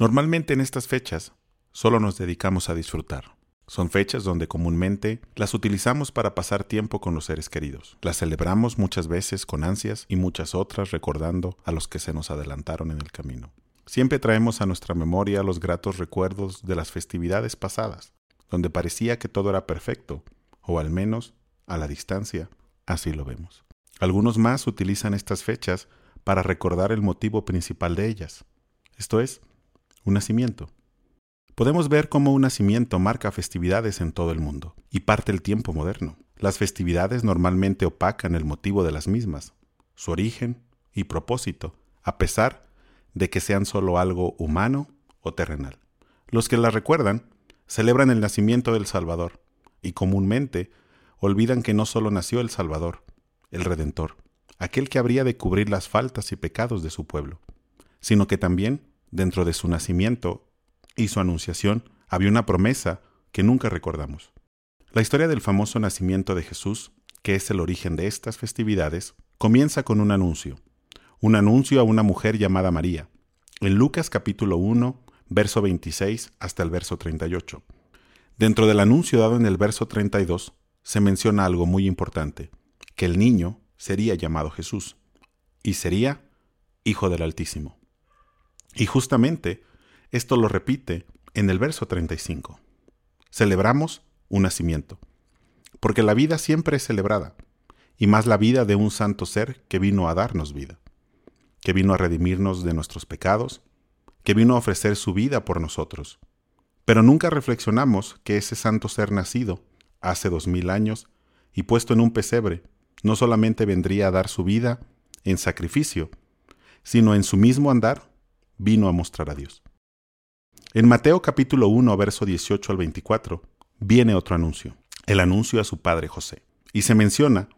Normalmente en estas fechas solo nos dedicamos a disfrutar. Son fechas donde comúnmente las utilizamos para pasar tiempo con los seres queridos. Las celebramos muchas veces con ansias y muchas otras recordando a los que se nos adelantaron en el camino. Siempre traemos a nuestra memoria los gratos recuerdos de las festividades pasadas, donde parecía que todo era perfecto, o al menos, a la distancia, así lo vemos. Algunos más utilizan estas fechas para recordar el motivo principal de ellas, esto es, un nacimiento. Podemos ver cómo un nacimiento marca festividades en todo el mundo y parte el tiempo moderno. Las festividades normalmente opacan el motivo de las mismas, su origen y propósito, a pesar de que sean solo algo humano o terrenal. Los que las recuerdan celebran el nacimiento del Salvador y comúnmente olvidan que no solo nació el Salvador, el Redentor, aquel que habría de cubrir las faltas y pecados de su pueblo, sino que también, dentro de su nacimiento y su anunciación había una promesa que nunca recordamos. La historia del famoso nacimiento de Jesús, que es el origen de estas festividades, comienza con un anuncio, un anuncio a una mujer llamada María, en Lucas capítulo 1, verso 26 hasta el verso 38. Dentro del anuncio dado en el verso 32 se menciona algo muy importante, que el niño sería llamado Jesús, y sería Hijo del Altísimo. Y justamente esto lo repite en el verso 35. Celebramos un nacimiento, porque la vida siempre es celebrada, y más la vida de un santo ser que vino a darnos vida, que vino a redimirnos de nuestros pecados, que vino a ofrecer su vida por nosotros. Pero nunca reflexionamos que ese santo ser nacido hace dos mil años y puesto en un pesebre, no solamente vendría a dar su vida en sacrificio, sino en su mismo andar vino a mostrar a Dios. En Mateo capítulo 1, verso 18 al 24, viene otro anuncio, el anuncio a su padre José. Y se menciona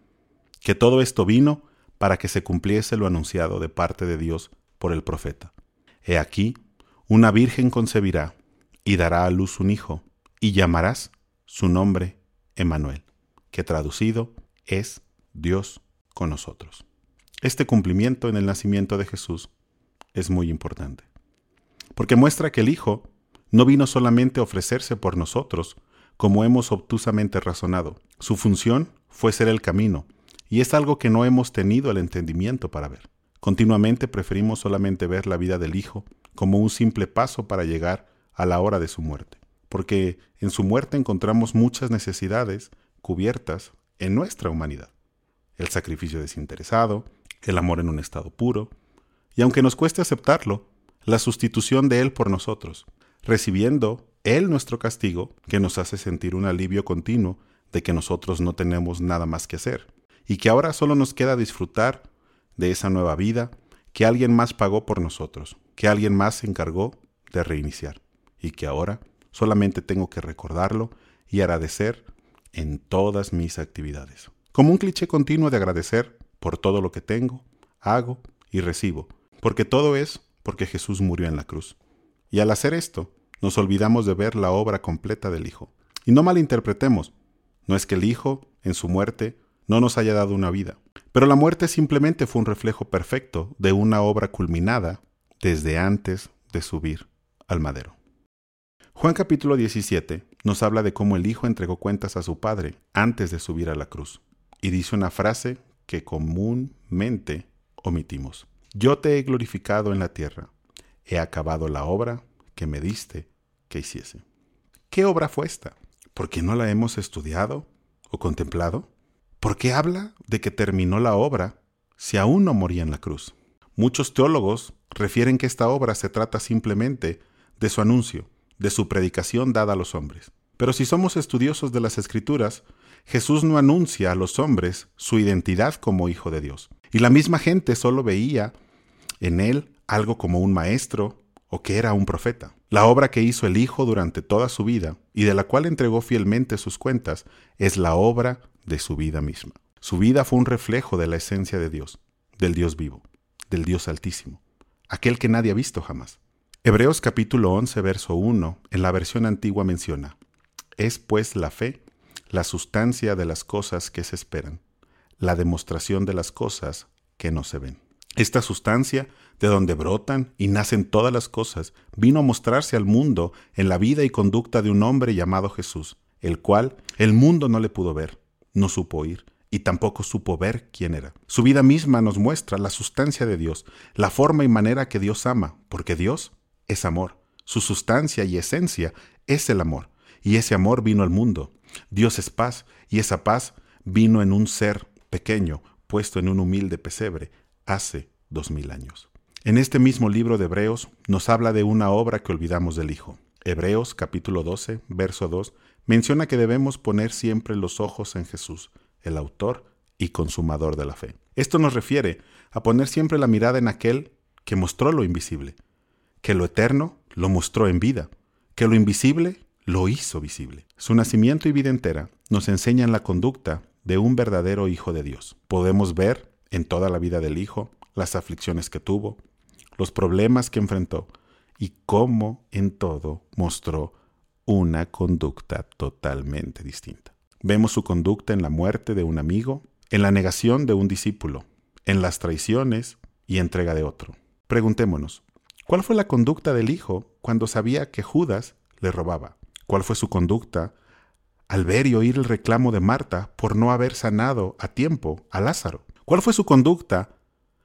que todo esto vino para que se cumpliese lo anunciado de parte de Dios por el profeta. He aquí, una virgen concebirá y dará a luz un hijo, y llamarás su nombre Emmanuel, que traducido es Dios con nosotros. Este cumplimiento en el nacimiento de Jesús es muy importante porque muestra que el Hijo no vino solamente a ofrecerse por nosotros, como hemos obtusamente razonado. Su función fue ser el camino, y es algo que no hemos tenido el entendimiento para ver. Continuamente preferimos solamente ver la vida del Hijo como un simple paso para llegar a la hora de su muerte, porque en su muerte encontramos muchas necesidades cubiertas en nuestra humanidad. El sacrificio desinteresado, el amor en un estado puro, y aunque nos cueste aceptarlo, la sustitución de Él por nosotros, recibiendo Él nuestro castigo, que nos hace sentir un alivio continuo de que nosotros no tenemos nada más que hacer, y que ahora solo nos queda disfrutar de esa nueva vida que alguien más pagó por nosotros, que alguien más se encargó de reiniciar, y que ahora solamente tengo que recordarlo y agradecer en todas mis actividades. Como un cliché continuo de agradecer por todo lo que tengo, hago y recibo, porque todo es porque Jesús murió en la cruz. Y al hacer esto, nos olvidamos de ver la obra completa del Hijo. Y no malinterpretemos, no es que el Hijo, en su muerte, no nos haya dado una vida, pero la muerte simplemente fue un reflejo perfecto de una obra culminada desde antes de subir al madero. Juan capítulo 17 nos habla de cómo el Hijo entregó cuentas a su Padre antes de subir a la cruz, y dice una frase que comúnmente omitimos. Yo te he glorificado en la tierra, he acabado la obra que me diste que hiciese. ¿Qué obra fue esta? ¿Por qué no la hemos estudiado o contemplado? ¿Por qué habla de que terminó la obra si aún no moría en la cruz? Muchos teólogos refieren que esta obra se trata simplemente de su anuncio, de su predicación dada a los hombres. Pero si somos estudiosos de las Escrituras, Jesús no anuncia a los hombres su identidad como Hijo de Dios. Y la misma gente solo veía en él algo como un maestro o que era un profeta. La obra que hizo el Hijo durante toda su vida y de la cual entregó fielmente sus cuentas es la obra de su vida misma. Su vida fue un reflejo de la esencia de Dios, del Dios vivo, del Dios altísimo, aquel que nadie ha visto jamás. Hebreos capítulo 11, verso 1, en la versión antigua menciona, es pues la fe la sustancia de las cosas que se esperan, la demostración de las cosas que no se ven. Esta sustancia, de donde brotan y nacen todas las cosas, vino a mostrarse al mundo en la vida y conducta de un hombre llamado Jesús, el cual el mundo no le pudo ver, no supo oír, y tampoco supo ver quién era. Su vida misma nos muestra la sustancia de Dios, la forma y manera que Dios ama, porque Dios es amor. Su sustancia y esencia es el amor, y ese amor vino al mundo. Dios es paz, y esa paz vino en un ser pequeño, puesto en un humilde pesebre, hace dos mil años. En este mismo libro de Hebreos nos habla de una obra que olvidamos del Hijo. Hebreos capítulo 12, verso 2, menciona que debemos poner siempre los ojos en Jesús, el autor y consumador de la fe. Esto nos refiere a poner siempre la mirada en aquel que mostró lo invisible, que lo eterno lo mostró en vida, que lo invisible lo hizo visible. Su nacimiento y vida entera nos enseñan la conducta de un verdadero Hijo de Dios. Podemos ver en toda la vida del Hijo las aflicciones que tuvo, los problemas que enfrentó y cómo en todo mostró una conducta totalmente distinta. Vemos su conducta en la muerte de un amigo, en la negación de un discípulo, en las traiciones y entrega de otro. Preguntémonos, ¿cuál fue la conducta del Hijo cuando sabía que Judas le robaba? ¿Cuál fue su conducta al ver y oír el reclamo de Marta por no haber sanado a tiempo a Lázaro? ¿Cuál fue su conducta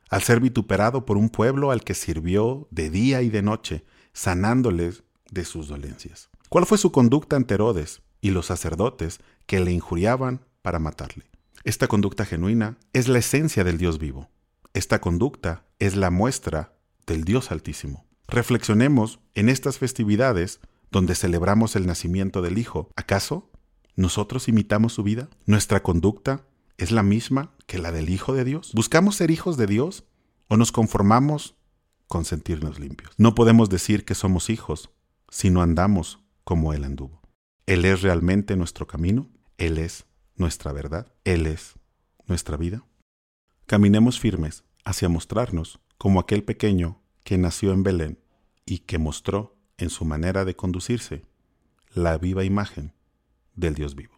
al ser vituperado por un pueblo al que sirvió de día y de noche, sanándoles de sus dolencias? ¿Cuál fue su conducta ante Herodes y los sacerdotes que le injuriaban para matarle? Esta conducta genuina es la esencia del Dios vivo. Esta conducta es la muestra del Dios altísimo. Reflexionemos en estas festividades donde celebramos el nacimiento del Hijo. ¿Acaso nosotros imitamos su vida? ¿Nuestra conducta es la misma que la del Hijo de Dios? ¿Buscamos ser hijos de Dios o nos conformamos con sentirnos limpios? No podemos decir que somos hijos si no andamos como Él anduvo. Él es realmente nuestro camino, Él es nuestra verdad, Él es nuestra vida. Caminemos firmes hacia mostrarnos como aquel pequeño que nació en Belén y que mostró en su manera de conducirse la viva imagen del Dios vivo.